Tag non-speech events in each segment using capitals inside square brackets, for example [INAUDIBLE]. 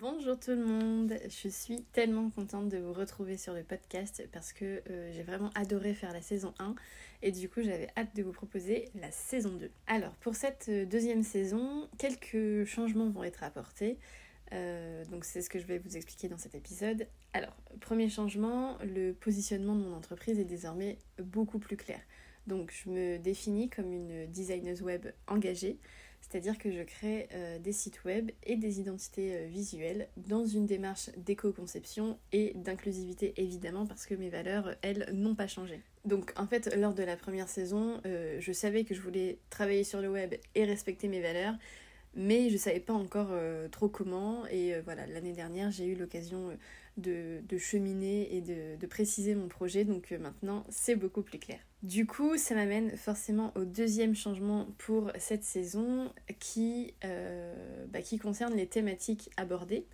Bonjour tout le monde, je suis tellement contente de vous retrouver sur le podcast parce que euh, j'ai vraiment adoré faire la saison 1 et du coup j'avais hâte de vous proposer la saison 2. Alors pour cette euh, deuxième saison, quelques changements vont être apportés. Euh, donc c'est ce que je vais vous expliquer dans cet épisode. Alors, premier changement, le positionnement de mon entreprise est désormais beaucoup plus clair. Donc je me définis comme une designeuse web engagée c'est-à-dire que je crée euh, des sites web et des identités euh, visuelles dans une démarche d'éco-conception et d'inclusivité évidemment parce que mes valeurs, elles, n'ont pas changé. Donc en fait, lors de la première saison, euh, je savais que je voulais travailler sur le web et respecter mes valeurs, mais je savais pas encore trop comment. Et voilà, l'année dernière, j'ai eu l'occasion de, cheminer et de, préciser mon projet, donc maintenant c'est beaucoup plus clair. Du coup, ça m'amène forcément au deuxième changement pour cette saison qui, euh, bah, concerne les thématiques abordées.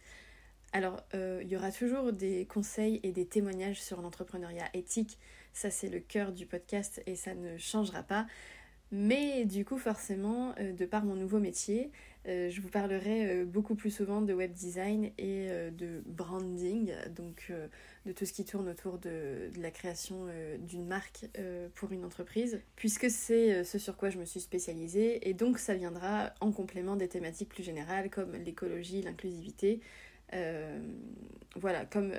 Alors, euh, il y aura toujours des conseils et des témoignages sur l'entrepreneuriat éthique. Ça, c'est le cœur du podcast et ça ne changera pas. Mais du coup, forcément, euh, de par mon nouveau métier, euh, je vous parlerai euh, beaucoup plus souvent de web design et de branding, donc de tout ce qui tourne autour de, la création d'une marque pour une entreprise, puisque c'est ce sur quoi je me suis spécialisée, et donc ça viendra en complément des thématiques plus générales comme l'écologie, l'inclusivité. voilà, comme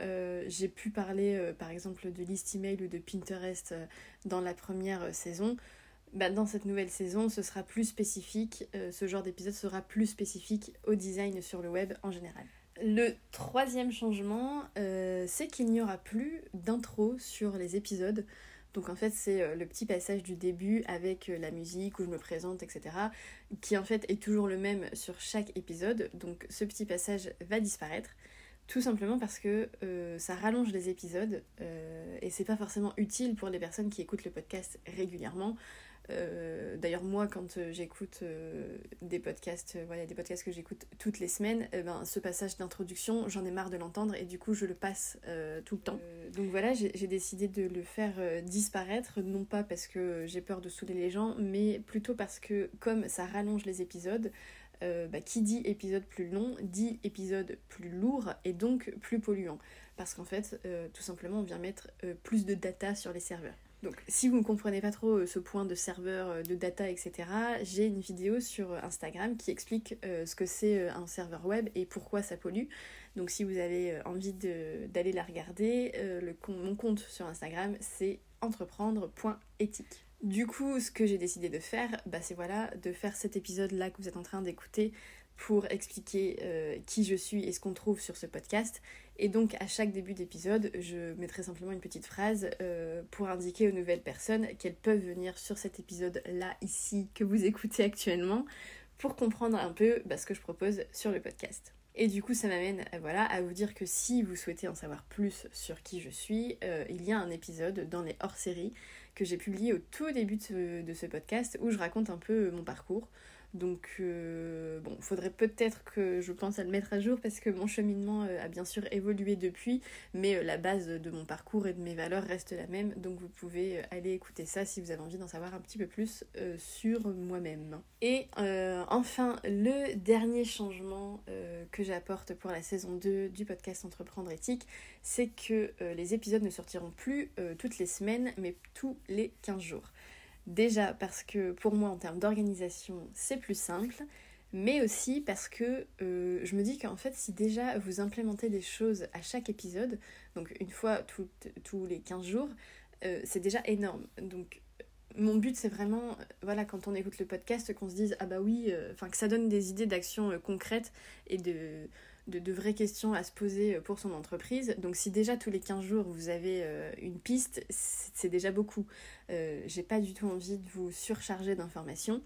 j'ai pu parler par exemple de list email ou de Pinterest dans la première saison, bah, dans cette nouvelle saison, ce sera plus spécifique, euh, ce genre d'épisode sera plus spécifique au design sur le web en général. Le troisième changement, euh, c'est qu'il n'y aura plus d'intro sur les épisodes. Donc en fait c'est euh, le petit passage du début avec la musique où je me présente, etc. qui en fait est toujours le même sur chaque épisode. Donc ce petit passage va disparaître. Tout simplement parce que ça rallonge les épisodes et c'est pas forcément utile pour les personnes qui écoutent le podcast régulièrement. Euh, d'ailleurs, moi, quand euh, j'écoute euh, des podcasts, voilà, des podcasts que j'écoute toutes les semaines, ben, ce passage d'introduction, j'en ai marre de l'entendre et du coup, je le passe tout le temps. donc voilà, j'ai décidé de le faire disparaître, non pas parce que j'ai peur de saouler les gens, mais plutôt parce que comme ça rallonge les épisodes, bah, qui dit épisode plus long dit épisode plus lourd et donc plus polluant. Parce qu'en fait, tout simplement, on vient mettre plus de data sur les serveurs. Donc si vous ne comprenez pas trop euh, ce point de serveur, euh, de data, etc., j'ai une vidéo sur Instagram qui explique euh, ce que c'est un serveur web et pourquoi ça pollue. Donc si vous avez envie d'aller la regarder, mon compte sur Instagram c'est entreprendre.éthique. Du coup, ce que j'ai décidé de faire, bah, c'est voilà, de faire cet épisode-là que vous êtes en train d'écouter pour expliquer qui je suis et ce qu'on trouve sur ce podcast et donc à chaque début d'épisode, je mettrai simplement une petite phrase euh, pour indiquer aux nouvelles personnes qu'elles peuvent venir sur cet épisode-là, ici, que vous écoutez actuellement, pour comprendre un peu bah, ce que je propose sur le podcast. Et du coup, ça m'amène euh, voilà, à vous dire que si vous souhaitez en savoir plus sur qui je suis, euh, il y a un épisode dans les hors-séries que j'ai publié au tout début de ce podcast où je raconte un peu mon parcours. Donc, euh, bon, faudrait peut-être que je pense à le mettre à jour parce que mon cheminement euh, a bien sûr évolué depuis, mais euh, la base de mon parcours et de mes valeurs reste la même. Donc, vous pouvez aller écouter ça si vous avez envie d'en savoir un petit peu plus sur moi-même. Et enfin, le dernier changement que j'apporte pour la saison 2 du podcast Entreprendre éthique, c'est que les épisodes ne sortiront plus toutes les semaines, mais tous les 15 jours. Déjà parce que pour moi en termes d'organisation c'est plus simple, mais aussi parce que euh, je me dis qu'en fait si déjà vous implémentez des choses à chaque épisode, donc une fois tous les 15 jours, euh, c'est déjà énorme. Donc mon but c'est vraiment, voilà, quand on écoute le podcast, qu'on se dise ah bah oui, euh, enfin que ça donne des idées d'action concrètes et de de, vraies questions à se poser pour son entreprise. Donc si déjà tous les 15 jours vous avez euh, une piste, c'est déjà beaucoup. Euh, j'ai pas du tout envie de vous surcharger d'informations.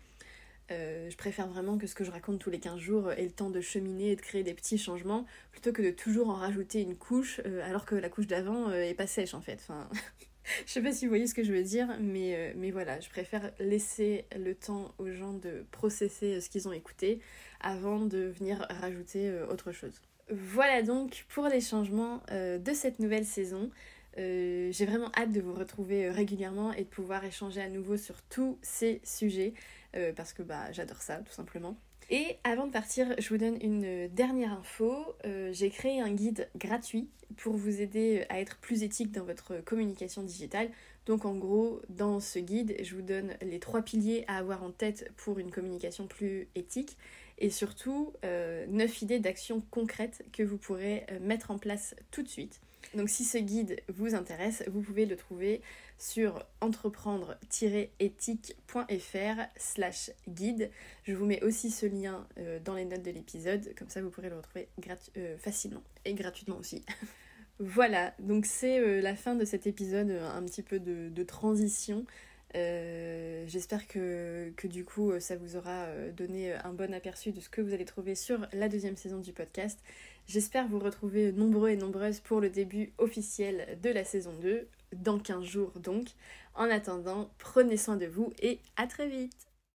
Euh, je préfère vraiment que ce que je raconte tous les 15 jours ait le temps de cheminer et de créer des petits changements plutôt que de toujours en rajouter une couche alors que la couche d'avant est pas sèche en fait. [LAUGHS] [LAUGHS] je sais pas si vous voyez ce que je veux dire, mais, mais voilà, je préfère laisser le temps aux gens de processer ce qu'ils ont écouté avant de venir rajouter euh, autre chose. Voilà donc pour les changements euh, de cette nouvelle saison. Euh, j'ai vraiment hâte de vous retrouver régulièrement et de pouvoir échanger à nouveau sur tous ces sujets parce que bah, j'adore ça tout simplement. Et avant de partir, je vous donne une dernière info. Euh, j'ai créé un guide gratuit pour vous aider à être plus éthique dans votre communication digitale. Donc en gros, dans ce guide, je vous donne les trois piliers à avoir en tête pour une communication plus éthique et surtout euh, 9 idées d'actions concrètes que vous pourrez euh, mettre en place tout de suite. Donc si ce guide vous intéresse, vous pouvez le trouver sur entreprendre-éthique.fr slash guide. Je vous mets aussi ce lien euh, dans les notes de l'épisode, comme ça vous pourrez le retrouver euh, facilement et gratuitement aussi. [LAUGHS] voilà, donc c'est euh, la fin de cet épisode, un petit peu de, transition. J'espère que, que, du coup ça vous aura donné un bon aperçu de ce que vous allez trouver sur la deuxième saison du podcast. J'espère vous retrouver nombreux et nombreuses pour le début officiel de la saison 2 dans 15 jours donc. En attendant, prenez soin de vous et à très vite